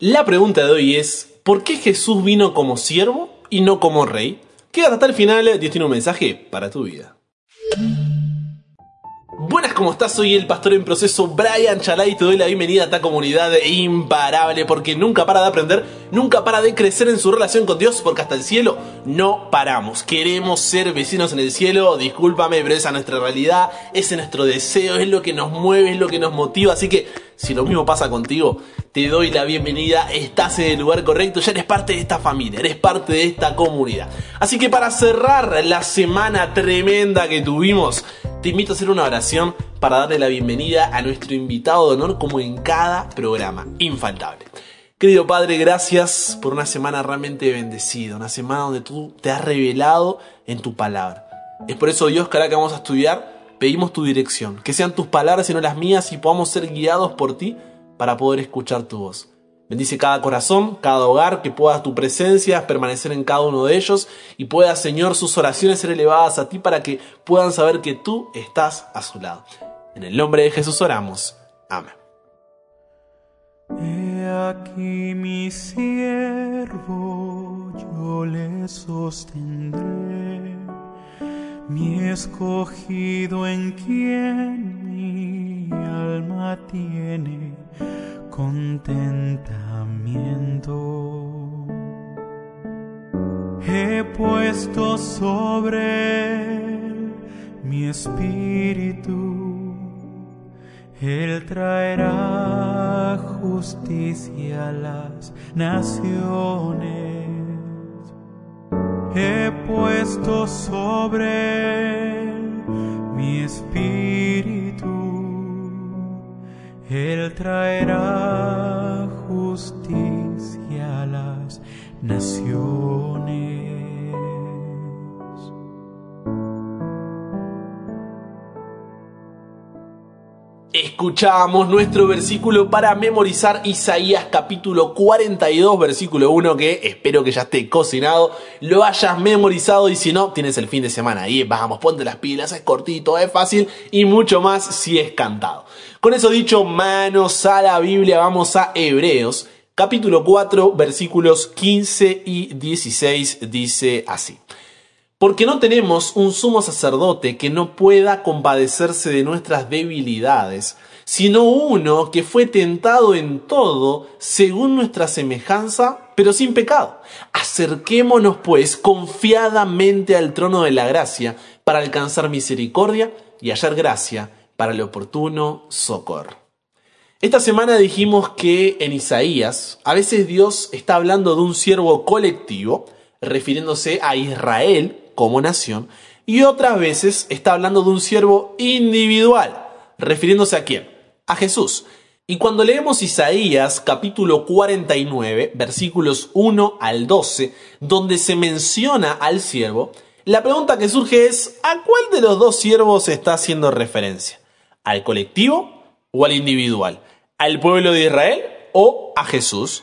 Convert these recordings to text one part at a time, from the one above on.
La pregunta de hoy es, ¿por qué Jesús vino como siervo y no como rey? Quédate hasta el final, Dios tiene un mensaje para tu vida. Buenas, ¿cómo estás? Soy el pastor en proceso Brian Chalai y te doy la bienvenida a esta comunidad imparable porque nunca para de aprender, nunca para de crecer en su relación con Dios porque hasta el cielo no paramos. Queremos ser vecinos en el cielo, discúlpame, pero esa es nuestra realidad, ese es nuestro deseo, es lo que nos mueve, es lo que nos motiva, así que si lo mismo pasa contigo, te doy la bienvenida, estás en el lugar correcto, ya eres parte de esta familia, eres parte de esta comunidad. Así que para cerrar la semana tremenda que tuvimos, te invito a hacer una oración para darle la bienvenida a nuestro invitado de honor como en cada programa. Infaltable. Querido Padre, gracias por una semana realmente bendecida, una semana donde tú te has revelado en tu palabra. Es por eso, Dios, que ahora que vamos a estudiar, pedimos tu dirección, que sean tus palabras y no las mías y podamos ser guiados por ti para poder escuchar tu voz. Bendice cada corazón, cada hogar, que pueda tu presencia permanecer en cada uno de ellos y pueda, Señor, sus oraciones ser elevadas a ti para que puedan saber que tú estás a su lado. En el nombre de Jesús oramos. Amén. He aquí yo sostendré, mi escogido en quien mi alma tiene contentamiento. He puesto sobre él mi espíritu, él traerá justicia a las naciones. He puesto sobre mi espíritu él traerá justicia a las naciones. Escuchamos nuestro versículo para memorizar Isaías capítulo 42 versículo 1 que espero que ya esté cocinado, lo hayas memorizado y si no tienes el fin de semana ahí, vamos, ponte las pilas, es cortito, es fácil y mucho más si es cantado. Con eso dicho, manos a la Biblia, vamos a Hebreos, capítulo 4, versículos 15 y 16, dice así. Porque no tenemos un sumo sacerdote que no pueda compadecerse de nuestras debilidades, sino uno que fue tentado en todo según nuestra semejanza, pero sin pecado. Acerquémonos pues confiadamente al trono de la gracia para alcanzar misericordia y hallar gracia para el oportuno socorro. Esta semana dijimos que en Isaías a veces Dios está hablando de un siervo colectivo, refiriéndose a Israel como nación, y otras veces está hablando de un siervo individual, refiriéndose a quién? A Jesús. Y cuando leemos Isaías capítulo 49, versículos 1 al 12, donde se menciona al siervo, la pregunta que surge es, ¿a cuál de los dos siervos está haciendo referencia? ¿Al colectivo o al individual? ¿Al pueblo de Israel o a Jesús?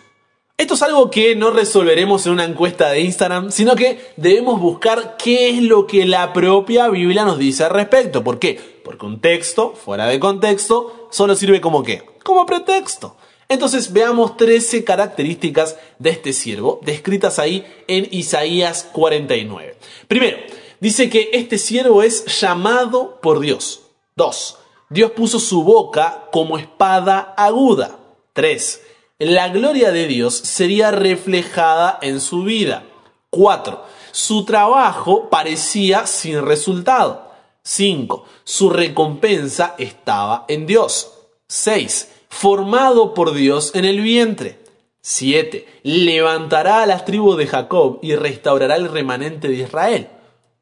Esto es algo que no resolveremos en una encuesta de Instagram, sino que debemos buscar qué es lo que la propia Biblia nos dice al respecto. ¿Por qué? Porque un texto, fuera de contexto, solo sirve como qué? Como pretexto. Entonces veamos 13 características de este siervo, descritas ahí en Isaías 49. Primero, dice que este siervo es llamado por Dios. 2. Dios puso su boca como espada aguda. 3. La gloria de Dios sería reflejada en su vida. 4. Su trabajo parecía sin resultado. 5. Su recompensa estaba en Dios. 6. Formado por Dios en el vientre. 7. Levantará a las tribus de Jacob y restaurará el remanente de Israel.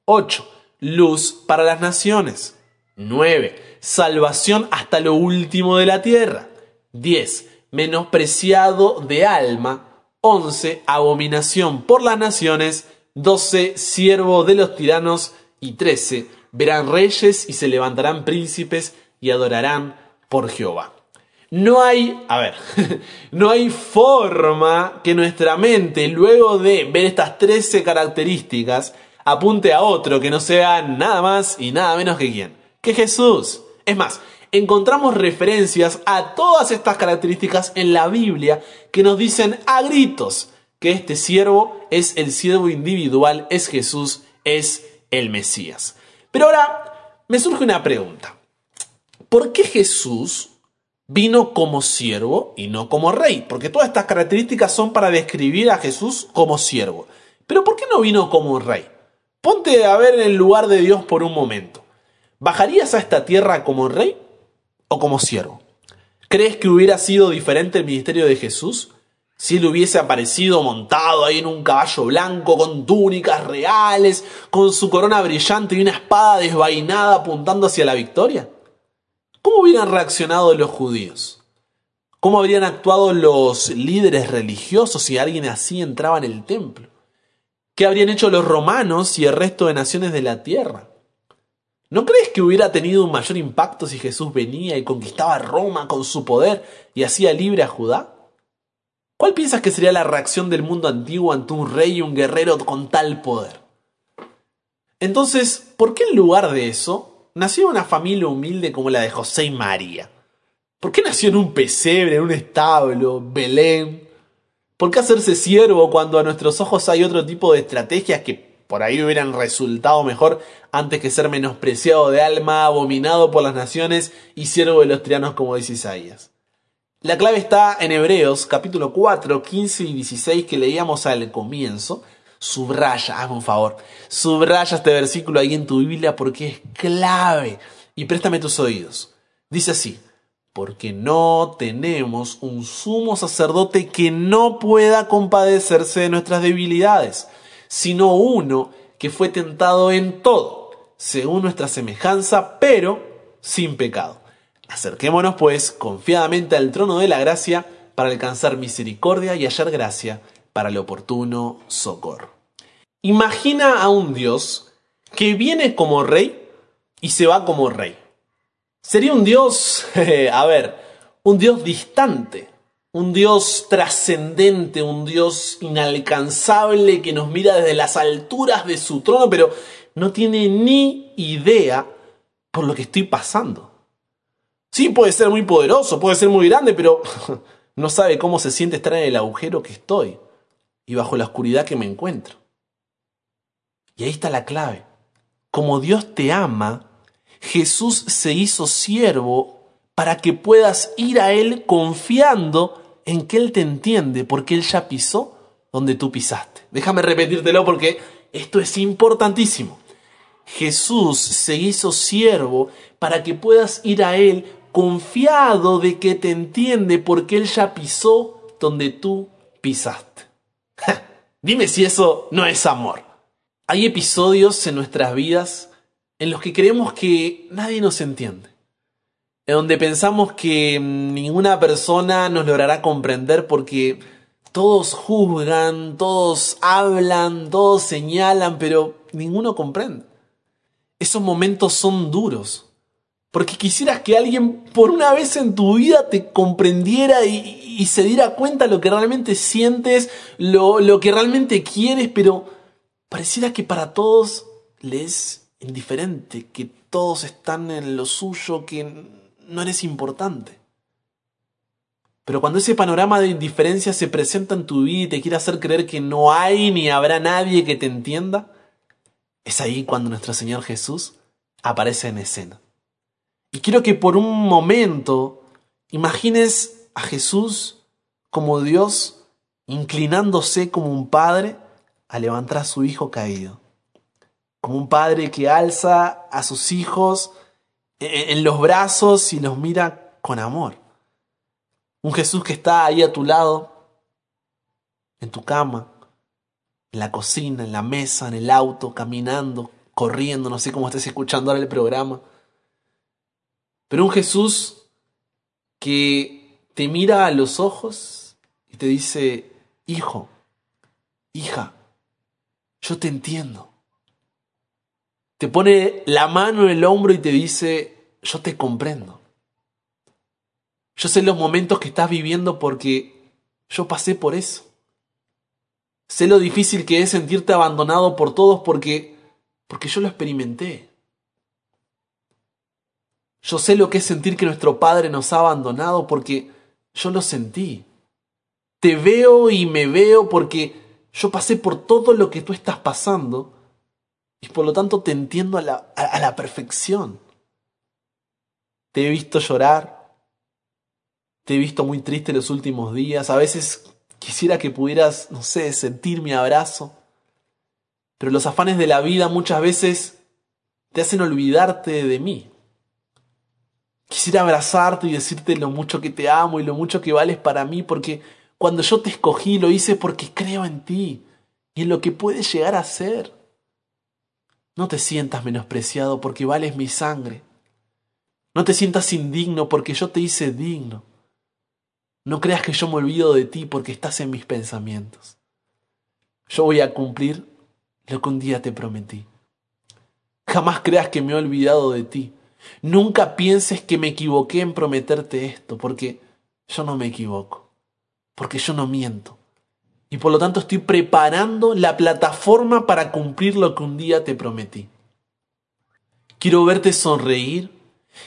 8. Luz para las naciones. 9. Salvación hasta lo último de la tierra. 10. Menospreciado de alma. 11. Abominación por las naciones. 12. Siervo de los tiranos. Y 13. Verán reyes y se levantarán príncipes y adorarán por Jehová. No hay, a ver, no hay forma que nuestra mente, luego de ver estas 13 características, apunte a otro que no sea nada más y nada menos que quién, que Jesús. Es más, encontramos referencias a todas estas características en la Biblia que nos dicen a gritos que este siervo es el siervo individual, es Jesús, es el Mesías. Pero ahora me surge una pregunta. ¿Por qué Jesús vino como siervo y no como rey? Porque todas estas características son para describir a Jesús como siervo. Pero ¿por qué no vino como rey? Ponte a ver en el lugar de Dios por un momento. ¿Bajarías a esta tierra como rey como siervo? ¿Crees que hubiera sido diferente el ministerio de Jesús si él hubiese aparecido montado ahí en un caballo blanco, con túnicas reales, con su corona brillante y una espada desvainada apuntando hacia la victoria? ¿Cómo hubieran reaccionado los judíos? ¿Cómo habrían actuado los líderes religiosos si alguien así entraba en el templo? ¿Qué habrían hecho los romanos y el resto de naciones de la tierra? ¿No crees que hubiera tenido un mayor impacto si Jesús venía y conquistaba Roma con su poder y hacía libre a Judá? ¿Cuál piensas que sería la reacción del mundo antiguo ante un rey y un guerrero con tal poder? Entonces, ¿por qué en lugar de eso nació una familia humilde como la de José y María? ¿Por qué nació en un pesebre, en un establo, Belén? ¿Por qué hacerse siervo cuando a nuestros ojos hay otro tipo de estrategias que por ahí hubieran resultado mejor antes que ser menospreciado de alma, abominado por las naciones y siervo de los trianos como dice Isaías? La clave está en Hebreos capítulo 4, 15 y 16 que leíamos al comienzo. Subraya, hazme un favor, subraya este versículo ahí en tu Biblia porque es clave. Y préstame tus oídos. Dice así, porque no tenemos un sumo sacerdote que no pueda compadecerse de nuestras debilidades, sino uno que fue tentado en todo, según nuestra semejanza, pero sin pecado. Acerquémonos, pues, confiadamente al trono de la gracia para alcanzar misericordia y hallar gracia para el oportuno socorro. Imagina a un Dios que viene como rey y se va como rey. Sería un Dios, a ver, un Dios distante, un Dios trascendente, un Dios inalcanzable que nos mira desde las alturas de su trono, pero no tiene ni idea por lo que estoy pasando. Sí, puede ser muy poderoso, puede ser muy grande, pero no sabe cómo se siente estar en el agujero que estoy y bajo la oscuridad que me encuentro. Y ahí está la clave. Como Dios te ama, Jesús se hizo siervo para que puedas ir a Él confiando en que Él te entiende, porque Él ya pisó donde tú pisaste. Déjame repetírtelo porque esto es importantísimo. Jesús se hizo siervo para que puedas ir a Él confiado de que te entiende porque Él ya pisó donde tú pisaste. Dime si eso no es amor. Hay episodios en nuestras vidas en los que creemos que nadie nos entiende, en donde pensamos que ninguna persona nos logrará comprender porque todos juzgan, todos hablan, todos señalan, pero ninguno comprende. Esos momentos son duros, porque quisieras que alguien por una vez en tu vida te comprendiera y, se diera cuenta lo que realmente sientes, lo, lo que realmente quieres, pero pareciera que para todos les indiferente, que todos están en lo suyo, que no eres importante. Pero cuando ese panorama de indiferencia se presenta en tu vida y te quiere hacer creer que no hay ni habrá nadie que te entienda, es ahí cuando nuestro Señor Jesús aparece en escena. Y quiero que por un momento imagines a Jesús como Dios inclinándose como un padre a levantar a su hijo caído como un padre que alza a sus hijos en los brazos y los mira con amor. Un Jesús que está ahí a tu lado, en tu cama, en la cocina, en la mesa, en el auto, caminando, corriendo, no sé cómo estés escuchando ahora el programa. Pero un Jesús que te mira a los ojos y te dice, hijo, hija, yo te entiendo te pone la mano en el hombro y te dice, yo te comprendo. Yo sé los momentos que estás viviendo porque yo pasé por eso. Sé lo difícil que es sentirte abandonado por todos porque porque yo lo experimenté. Yo sé lo que es sentir que nuestro Padre nos ha abandonado porque yo lo sentí. Te veo y me veo porque yo pasé por todo lo que tú estás pasando y por lo tanto te entiendo a la, a, la perfección. Te he visto llorar, te he visto muy triste los últimos días, a veces quisiera que pudieras, no sé, sentir mi abrazo, pero los afanes de la vida muchas veces te hacen olvidarte de mí. Quisiera abrazarte y decirte lo mucho que te amo y lo mucho que vales para mí, porque cuando yo te escogí lo hice porque creo en ti y en lo que puedes llegar a ser. No te sientas menospreciado porque vales mi sangre. No te sientas indigno porque yo te hice digno. No creas que yo me olvido de ti porque estás en mis pensamientos. Yo voy a cumplir lo que un día te prometí. Jamás creas que me he olvidado de ti. Nunca pienses que me equivoqué en prometerte esto, porque yo no me equivoco porque yo no miento. Y por lo tanto estoy preparando la plataforma para cumplir lo que un día te prometí. Quiero verte sonreír,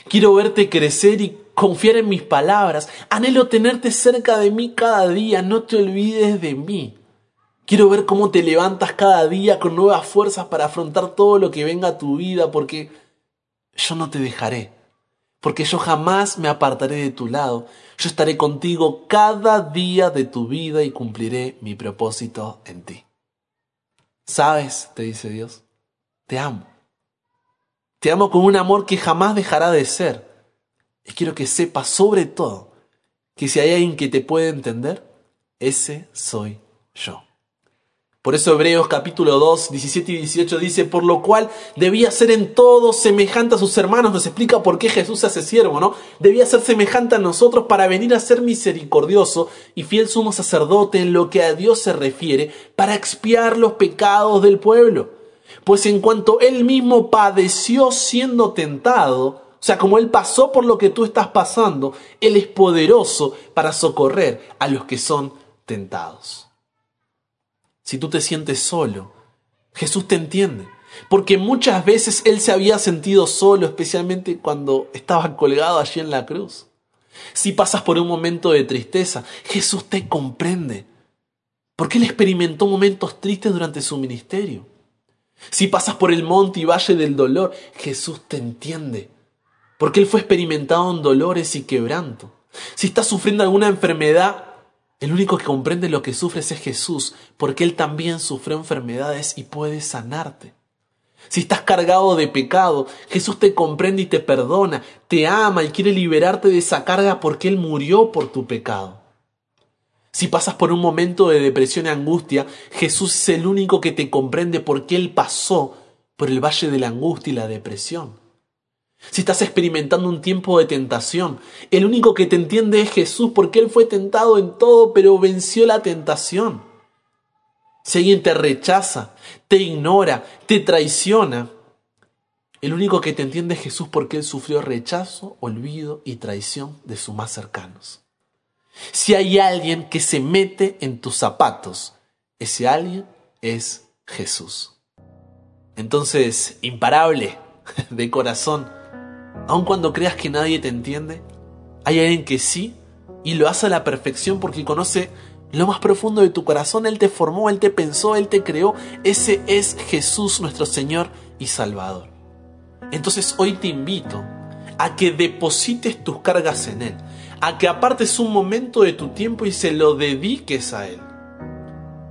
quiero verte crecer y confiar en mis palabras. Anhelo tenerte cerca de mí cada día, no te olvides de mí. Quiero ver cómo te levantas cada día con nuevas fuerzas para afrontar todo lo que venga a tu vida, porque yo no te dejaré porque yo jamás me apartaré de tu lado. Yo estaré contigo cada día de tu vida y cumpliré mi propósito en ti. ¿Sabes? te dice Dios, te amo. Te amo con un amor que jamás dejará de ser. Y quiero que sepas sobre todo que si hay alguien que te puede entender, ese soy yo. Por eso Hebreos capítulo 2, 17 y 18 dice, por lo cual debía ser en todo semejante a sus hermanos. Nos explica por qué Jesús se hace siervo, ¿no? Debía ser semejante a nosotros para venir a ser misericordioso y fiel sumo sacerdote en lo que a Dios se refiere, para expiar los pecados del pueblo. Pues en cuanto él mismo padeció siendo tentado, o sea, como Él pasó por lo que tú estás pasando, Él es poderoso para socorrer a los que son tentados si tú te sientes solo. Jesús te entiende. Porque muchas veces Él se había sentido solo, especialmente cuando estaba colgado allí en la cruz. Si pasas por un momento de tristeza, Jesús te comprende. Porque Él experimentó momentos tristes durante su ministerio. Si pasas por el monte y valle del dolor, Jesús te entiende. Porque Él fue experimentado en dolores y quebranto. Si estás sufriendo alguna enfermedad, el único que comprende lo que sufres es Jesús, porque Él también sufrió enfermedades y puede sanarte. Si estás cargado de pecado, Jesús te comprende y te perdona, te ama y quiere liberarte de esa carga porque Él murió por tu pecado. Si pasas por un momento de depresión y angustia, Jesús es el único que te comprende porque Él pasó por el valle de la angustia y la depresión. Si estás experimentando un tiempo de tentación, el único que te entiende es Jesús porque Él fue tentado en todo, pero venció la tentación. Si alguien te rechaza, te ignora, te traiciona, el único que te entiende es Jesús porque Él sufrió rechazo, olvido y traición de sus más cercanos. Si hay alguien que se mete en tus zapatos, ese alguien es Jesús. Entonces, imparable, de corazón, Aun cuando creas que nadie te entiende, hay alguien que sí y lo hace a la perfección porque conoce lo más profundo de tu corazón. Él te formó, Él te pensó, Él te creó. Ese es Jesús nuestro Señor y Salvador. Entonces hoy te invito a que deposites tus cargas en Él, a que apartes un momento de tu tiempo y se lo dediques a Él.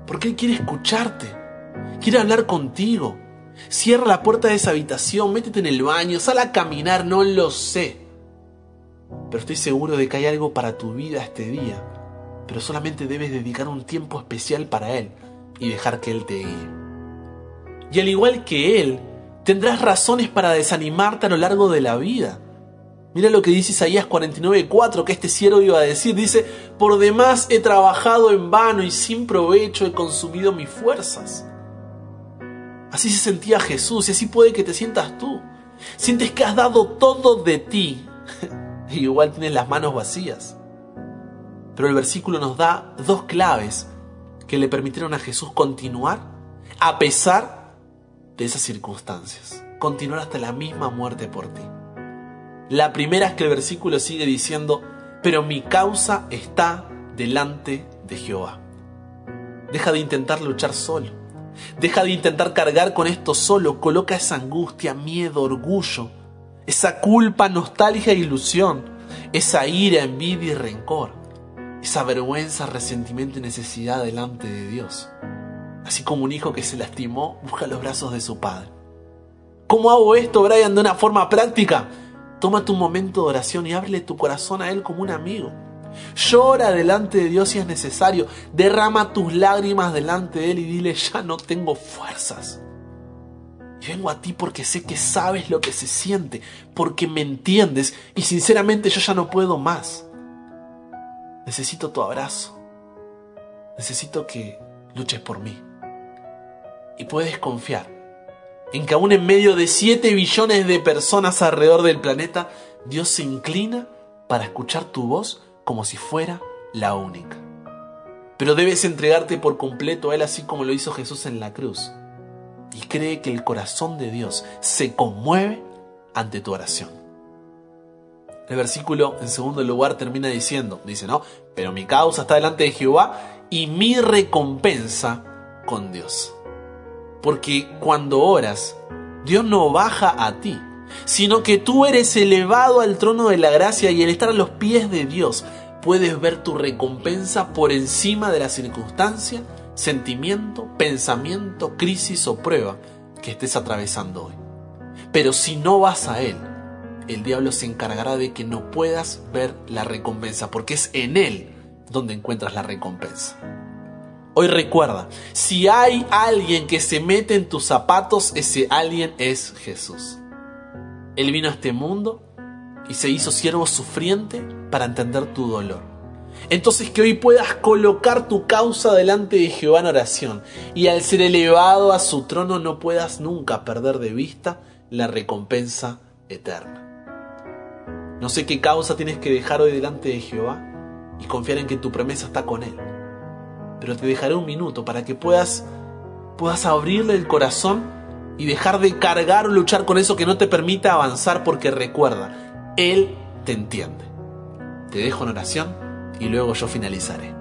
Porque Él quiere escucharte, quiere hablar contigo, Cierra la puerta de esa habitación, métete en el baño, sal a caminar, no lo sé. Pero estoy seguro de que hay algo para tu vida este día. Pero solamente debes dedicar un tiempo especial para Él y dejar que Él te guíe. Y al igual que Él, tendrás razones para desanimarte a lo largo de la vida. Mira lo que dice Isaías 49:4 que este siervo iba a decir. Dice, por demás he trabajado en vano y sin provecho he consumido mis fuerzas. Así se sentía Jesús y así puede que te sientas tú. Sientes que has dado todo de ti y igual tienes las manos vacías. Pero el versículo nos da dos claves que le permitieron a Jesús continuar a pesar de esas circunstancias. Continuar hasta la misma muerte por ti. La primera es que el versículo sigue diciendo, pero mi causa está delante de Jehová. Deja de intentar luchar solo. Deja de intentar cargar con esto solo. Coloca esa angustia, miedo, orgullo, esa culpa, nostalgia e ilusión, esa ira, envidia y rencor, esa vergüenza, resentimiento y necesidad delante de Dios. Así como un hijo que se lastimó busca los brazos de su padre. ¿Cómo hago esto, Brian, de una forma práctica? Toma tu momento de oración y ábrele tu corazón a Él como un amigo. Llora delante de Dios si es necesario. Derrama tus lágrimas delante de Él y dile, ya no tengo fuerzas. Vengo a ti porque sé que sabes lo que se siente, porque me entiendes y sinceramente yo ya no puedo más. Necesito tu abrazo. Necesito que luches por mí. Y puedes confiar en que aún en medio de 7 billones de personas alrededor del planeta, Dios se inclina para escuchar tu voz como si fuera la única. Pero debes entregarte por completo a Él así como lo hizo Jesús en la cruz. Y cree que el corazón de Dios se conmueve ante tu oración. El versículo en segundo lugar termina diciendo, dice, no, pero mi causa está delante de Jehová y mi recompensa con Dios. Porque cuando oras, Dios no baja a ti, sino que tú eres elevado al trono de la gracia y al estar a los pies de Dios puedes ver tu recompensa por encima de la circunstancia, sentimiento, pensamiento, crisis o prueba que estés atravesando hoy. Pero si no vas a Él, el diablo se encargará de que no puedas ver la recompensa, porque es en Él donde encuentras la recompensa. Hoy recuerda, si hay alguien que se mete en tus zapatos, ese alguien es Jesús. Él vino a este mundo y se hizo siervo sufriente para entender tu dolor. Entonces que hoy puedas colocar tu causa delante de Jehová en oración y al ser elevado a su trono no puedas nunca perder de vista la recompensa eterna. No sé qué causa tienes que dejar hoy delante de Jehová y confiar en que tu promesa está con Él. Pero te dejaré un minuto para que puedas, puedas abrirle el corazón y dejar de cargar o luchar con eso que no te permita avanzar porque recuerda, Él te entiende. Te dejo en oración y luego yo finalizaré.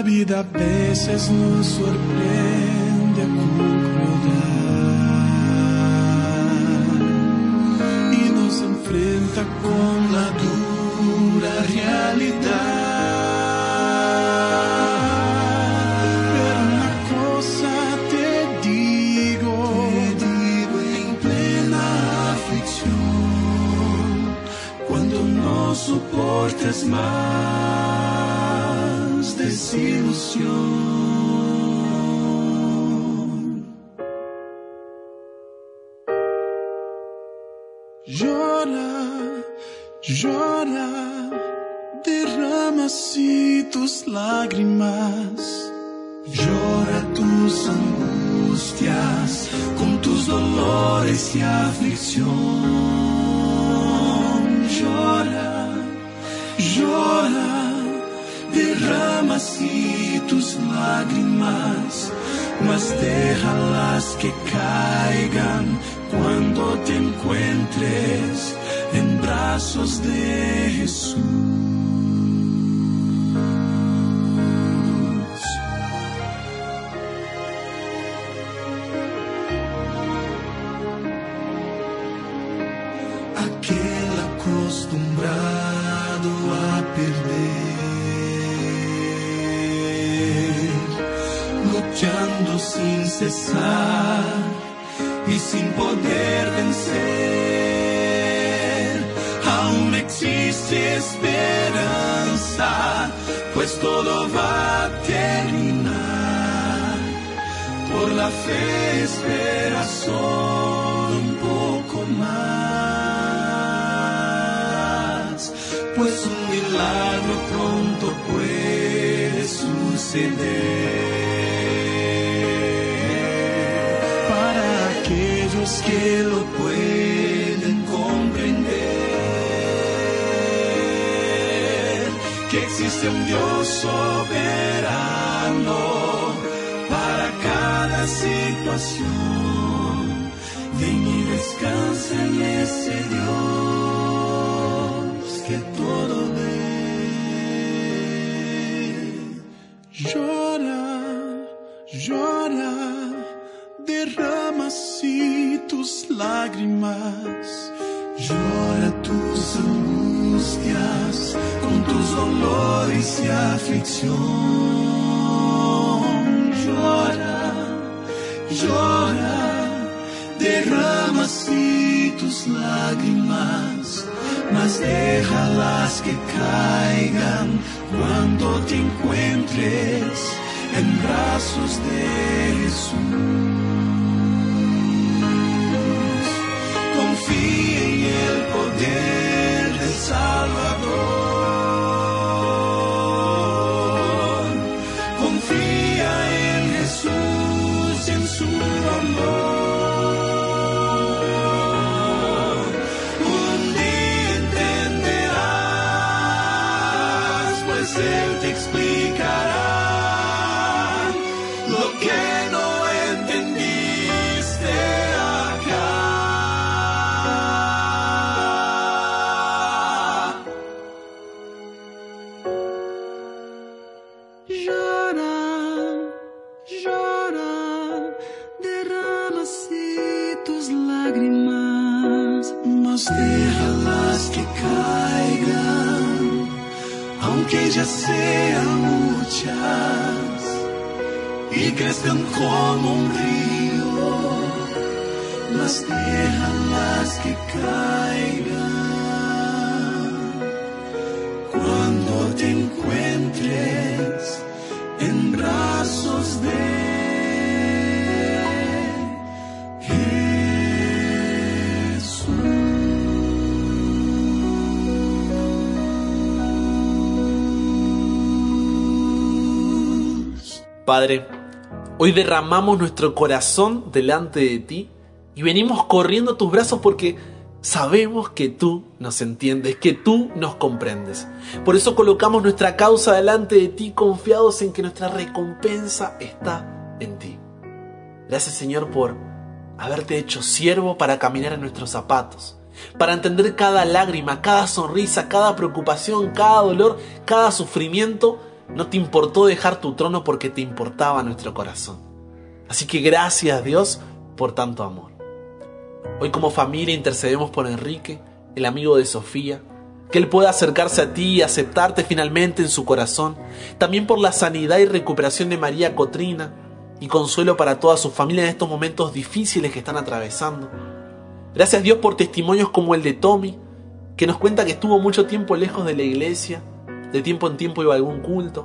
La vida a veces nos sorprende con crueldad y nos enfrenta con la dura realidad. Pero una cosa te digo, en plena aflicción, cuando no soportes más desilusión. Llora, llora, derrama así tus lágrimas. Llora tus angustias con tus dolores y aflicción. Llora, llora, derrama así tus lágrimas, mas déjalas que caigan cuando te encuentres en brazos de Jesús. Poder vencer. Aún existe esperanza, pues todo va a terminar. Por la fe espera solo un poco más, pues un milagro pronto puede suceder existe un Dios soberano para cada situación. Ven y descansa en ese Dios que todo ve. Llora, llora, derrama así tus lágrimas. Llora tus angustias dolores y aflicción. Llora, llora, derrama así tus lágrimas, mas déjalas que caigan cuando te encuentres en brazos de Jesús. Confía en el poder del Salvador. Jesús en su amor. Como un río, mas déjalas que caigan cuando te encuentres en brazos de. Padre, hoy derramamos nuestro corazón delante de ti y venimos corriendo a tus brazos porque sabemos que tú nos entiendes, que tú nos comprendes. Por eso colocamos nuestra causa delante de ti confiados en que nuestra recompensa está en ti. Gracias Señor por haberte hecho siervo para caminar en nuestros zapatos, para entender cada lágrima, cada sonrisa, cada preocupación, cada dolor, cada sufrimiento. No te importó dejar tu trono porque te importaba nuestro corazón. Así que gracias Dios por tanto amor. Hoy como familia intercedemos por Enrique, el amigo de Sofía, que él pueda acercarse a ti y aceptarte finalmente en su corazón, también por la sanidad y recuperación de María Cotrina y consuelo para toda su familia en estos momentos difíciles que están atravesando. Gracias Dios por testimonios como el de Tommy, que nos cuenta que estuvo mucho tiempo lejos de la iglesia, de tiempo en tiempo iba a algún culto,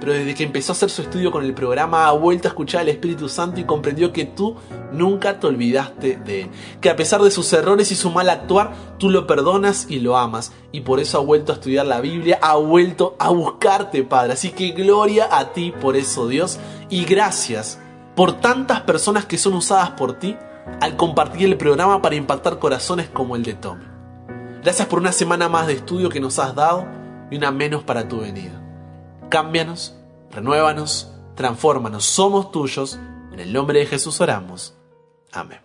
pero desde que empezó a hacer su estudio con el programa ha vuelto a escuchar al Espíritu Santo y comprendió que tú nunca te olvidaste de él, que a pesar de sus errores y su mal actuar, tú lo perdonas y lo amas, y por eso ha vuelto a estudiar la Biblia, ha vuelto a buscarte, Padre. Así que gloria a ti por eso, Dios, y gracias por tantas personas que son usadas por ti al compartir el programa para impactar corazones como el de Tommy. Gracias por una semana más de estudio que nos has dado y una menos para tu venida. Cámbianos, renuévanos, transfórmanos, somos tuyos. En el nombre de Jesús oramos. Amén.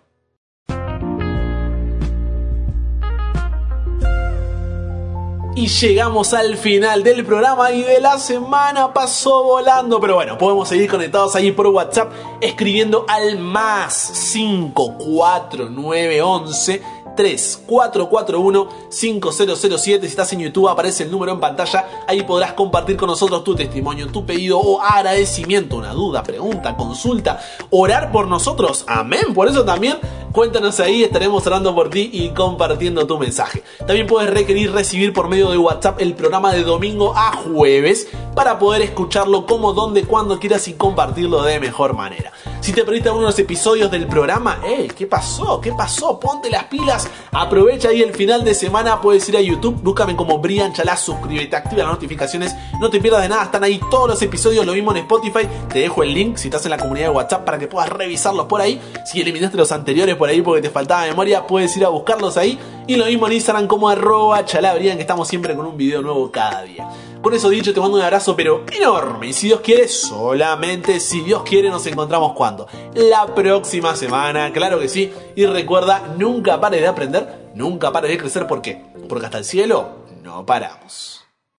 Y llegamos al final del programa y de la semana pasó volando. Pero bueno, podemos seguir conectados ahí por WhatsApp escribiendo al más 54911 3441-5007. Si estás en YouTube, aparece el número en pantalla. Ahí podrás compartir con nosotros tu testimonio, tu pedido o agradecimiento, una duda, pregunta, consulta, orar por nosotros. Amén. Por eso también cuéntanos ahí, estaremos orando por ti y compartiendo tu mensaje. También puedes requerir recibir por medio de WhatsApp el programa de domingo a jueves para poder escucharlo como, donde, cuando quieras y compartirlo de mejor manera. Si te perdiste algunos episodios del programa, ¡eh! ¿Qué pasó? ¿Qué pasó? Ponte las pilas Aprovecha ahí el final de semana, puedes ir a YouTube, búscame como Brian Chalá, suscríbete, activa las notificaciones, no te pierdas de nada, están ahí todos los episodios, lo mismo en Spotify, te dejo el link si estás en la comunidad de WhatsApp para que puedas revisarlos por ahí. Si eliminaste los anteriores por ahí porque te faltaba memoria, puedes ir a buscarlos ahí. Y lo mismo en Instagram como arroba Brian que estamos siempre con un video nuevo cada día. Con eso dicho, te mando un abrazo, pero enorme. Y si Dios quiere, solamente si Dios quiere, nos encontramos cuando? La próxima semana, claro que sí. Y recuerda, nunca pares de aprender, nunca pares de crecer. ¿Por qué? Porque hasta el cielo no paramos.